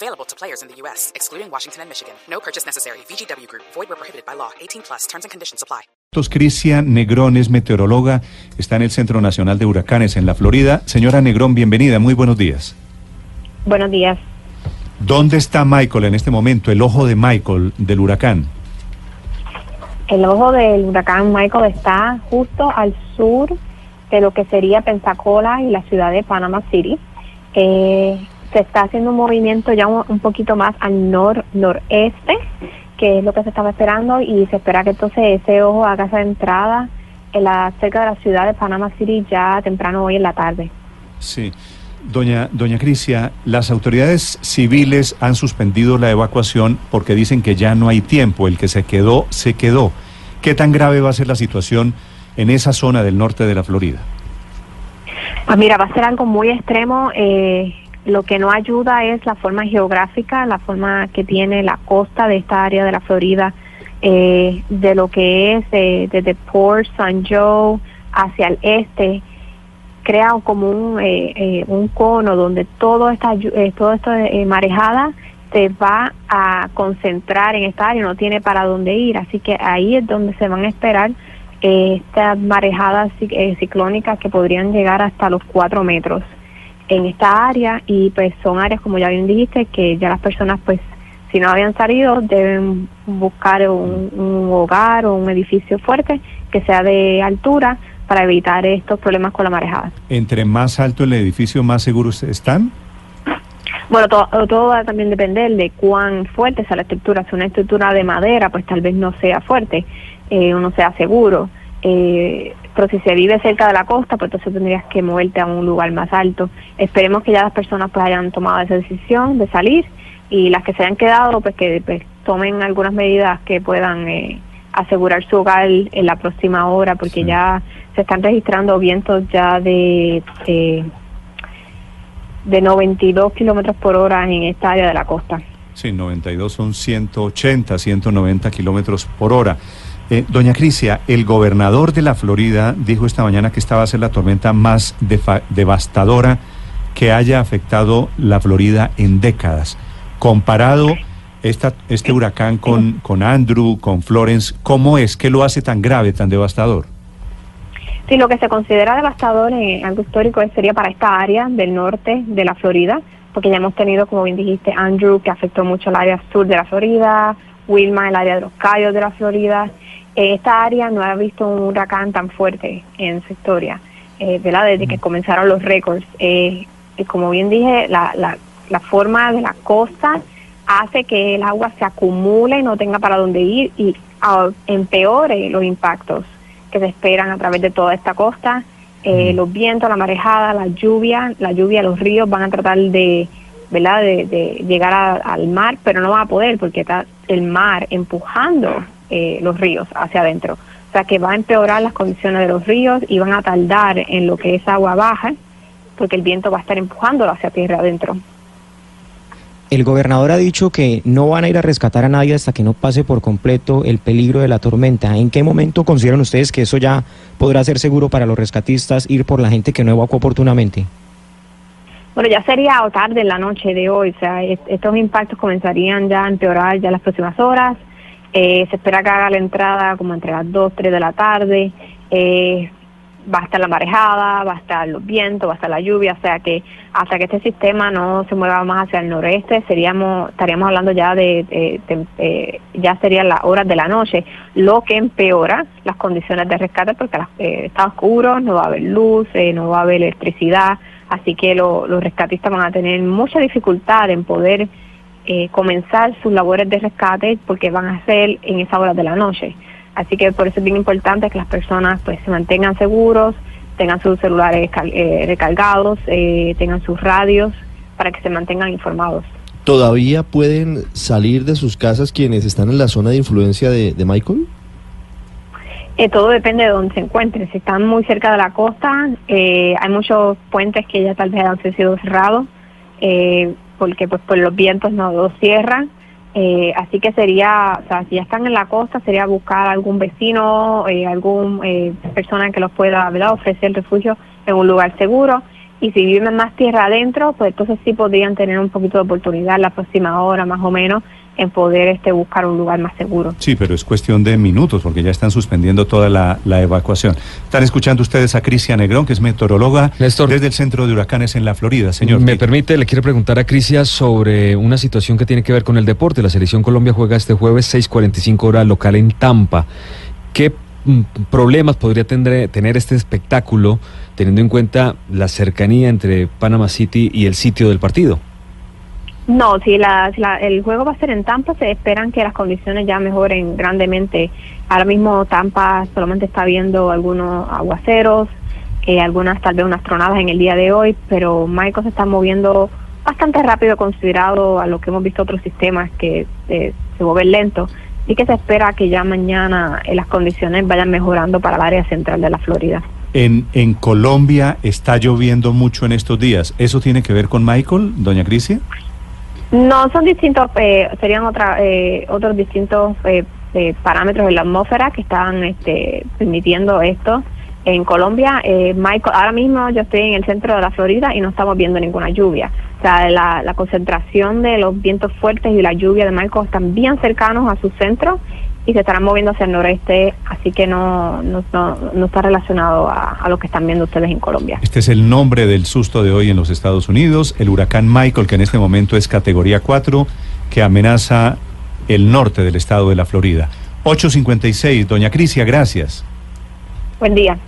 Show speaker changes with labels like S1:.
S1: Available to players in the U.S., excluding Washington and Michigan. No purchase necessary. VGW Group. Void where prohibited by law. 18 plus. Terms and conditions apply.
S2: Cristian Negrón es meteoróloga, está en el Centro Nacional de Huracanes en la Florida. Señora Negrón, bienvenida, muy buenos días.
S3: Buenos días.
S2: ¿Dónde está Michael en este momento, el ojo de Michael del huracán?
S3: El ojo del huracán Michael está justo al sur de lo que sería Pensacola y la ciudad de Panama City. Eh, se está haciendo un movimiento ya un, un poquito más al nor noreste, que es lo que se estaba esperando, y se espera que entonces ese ojo haga esa entrada en la, cerca de la ciudad de Panama City ya temprano hoy en la tarde.
S2: Sí. Doña, doña Crisia, las autoridades civiles han suspendido la evacuación porque dicen que ya no hay tiempo. El que se quedó, se quedó. ¿Qué tan grave va a ser la situación en esa zona del norte de la Florida?
S3: Pues mira, va a ser algo muy extremo. Eh, lo que no ayuda es la forma geográfica, la forma que tiene la costa de esta área de la Florida, eh, de lo que es eh, desde Port San Joe hacia el este. Crea como un, eh, eh, un cono donde todo esta, eh, todo esto de marejada se va a concentrar en esta área, no tiene para dónde ir, así que ahí es donde se van a esperar estas marejadas ciclónicas que podrían llegar hasta los cuatro metros en esta área y pues son áreas como ya bien dijiste que ya las personas pues si no habían salido deben buscar un, un hogar o un edificio fuerte que sea de altura para evitar estos problemas con la marejada.
S2: ¿Entre más alto el edificio, más seguros están?
S3: Bueno, todo, todo va a también depender de cuán fuerte sea la estructura. Si una estructura de madera, pues tal vez no sea fuerte eh, no sea seguro. Eh, pero si se vive cerca de la costa, pues entonces tendrías que moverte a un lugar más alto. Esperemos que ya las personas pues hayan tomado esa decisión de salir y las que se hayan quedado, pues que pues, tomen algunas medidas que puedan eh, asegurar su hogar en la próxima hora, porque ya se están registrando vientos ya de, de, de 92 kilómetros por hora en esta área de la costa.
S2: Sí, 92 son 180, 190 kilómetros por hora. Eh, doña Crisia, el gobernador de la Florida dijo esta mañana que esta va a ser la tormenta más devastadora que haya afectado la Florida en décadas. Comparado esta, este huracán con, con Andrew, con Florence, ¿cómo es que lo hace tan grave, tan devastador?
S3: Sí, lo que se considera devastador en algo histórico sería para esta área del norte de la Florida, porque ya hemos tenido, como bien dijiste, Andrew, que afectó mucho el área sur de la Florida, Wilma, el área de los Cayos de la Florida. Eh, esta área no ha visto un huracán tan fuerte en su historia, eh, ¿verdad? Desde que comenzaron los récords. Eh, y como bien dije, la, la, la forma de la costa hace que el agua se acumule y no tenga para dónde ir y uh, empeore los impactos que se esperan a través de toda esta costa. Eh, los vientos, la marejada, la lluvia, la lluvia, los ríos van a tratar de, ¿verdad? de, de llegar a, al mar, pero no van a poder porque está el mar empujando eh, los ríos hacia adentro. O sea que va a empeorar las condiciones de los ríos y van a tardar en lo que es agua baja porque el viento va a estar empujándolo hacia tierra adentro.
S4: El gobernador ha dicho que no van a ir a rescatar a nadie hasta que no pase por completo el peligro de la tormenta. ¿En qué momento consideran ustedes que eso ya podrá ser seguro para los rescatistas ir por la gente que no evacuó oportunamente?
S3: Bueno, ya sería tarde en la noche de hoy, o sea, estos impactos comenzarían ya a empeorar ya las próximas horas. Eh, se espera que haga la entrada como entre las 2, 3 de la tarde. Eh, va a estar la marejada, va a estar los vientos, va a estar la lluvia, o sea que hasta que este sistema no se mueva más hacia el noreste, seríamos estaríamos hablando ya de, eh, ya serían las horas de la noche, lo que empeora las condiciones de rescate porque eh, está oscuro, no va a haber luz, eh, no va a haber electricidad, así que lo, los rescatistas van a tener mucha dificultad en poder eh, comenzar sus labores de rescate porque van a ser en esa hora de la noche. Así que por eso es bien importante que las personas pues se mantengan seguros, tengan sus celulares eh, recargados, eh, tengan sus radios para que se mantengan informados.
S5: ¿Todavía pueden salir de sus casas quienes están en la zona de influencia de, de Michael?
S3: Eh, todo depende de dónde se encuentren. Si están muy cerca de la costa, eh, hay muchos puentes que ya tal vez han sido cerrados, eh, porque pues por los vientos no los cierran. Eh, así que sería, o sea, si ya están en la costa, sería buscar algún vecino, eh, algún eh, persona que los pueda ¿verdad? ofrecer refugio en un lugar seguro. Y si viven más tierra adentro, pues entonces sí podrían tener un poquito de oportunidad la próxima hora más o menos en poder este buscar un lugar más seguro.
S2: Sí, pero es cuestión de minutos porque ya están suspendiendo toda la, la evacuación. Están escuchando ustedes a Crisia Negrón, que es meteoróloga
S5: Néstor.
S2: desde el Centro de Huracanes en la Florida. Señor,
S5: Me
S2: ¿qué-
S5: permite, le quiero preguntar a Crisia sobre una situación que tiene que ver con el deporte. La selección Colombia juega este jueves 6:45 hora local en Tampa. ¿Qué mm, problemas podría tener, tener este espectáculo teniendo en cuenta la cercanía entre Panama City y el sitio del partido?
S3: No, si, la, si la- el juego va a ser en Tampa, se esperan que las condiciones ya mejoren grandemente. Ahora mismo Tampa solamente está viendo algunos aguaceros, eh, algunas tal vez unas tronadas en el día de hoy, pero Michael se está moviendo bastante rápido considerado a lo que hemos visto otros sistemas que eh, se mueven lento. Así que se espera que ya mañana eh, las condiciones vayan mejorando para el área central de la Florida.
S2: En, en Colombia está lloviendo mucho en estos días. ¿Eso tiene que ver con Michael, doña Crisia?
S3: No, son distintos, eh, serían otra, eh, otros distintos eh, eh, parámetros en la atmósfera que están este, permitiendo esto. En Colombia, eh, Michael, ahora mismo yo estoy en el centro de la Florida y no estamos viendo ninguna lluvia. O sea, la concentración de los vientos fuertes y la lluvia de Michael están bien cercanos a su centro y se estarán moviendo hacia el noreste, así que no, no, no, no está relacionado a, a lo que están viendo ustedes en Colombia.
S2: Este es el nombre del susto de hoy en los Estados Unidos, el huracán Michael, que en este momento es categoría 4, que amenaza el norte del estado de la Florida. 856, doña Crisia, gracias.
S3: Buen día.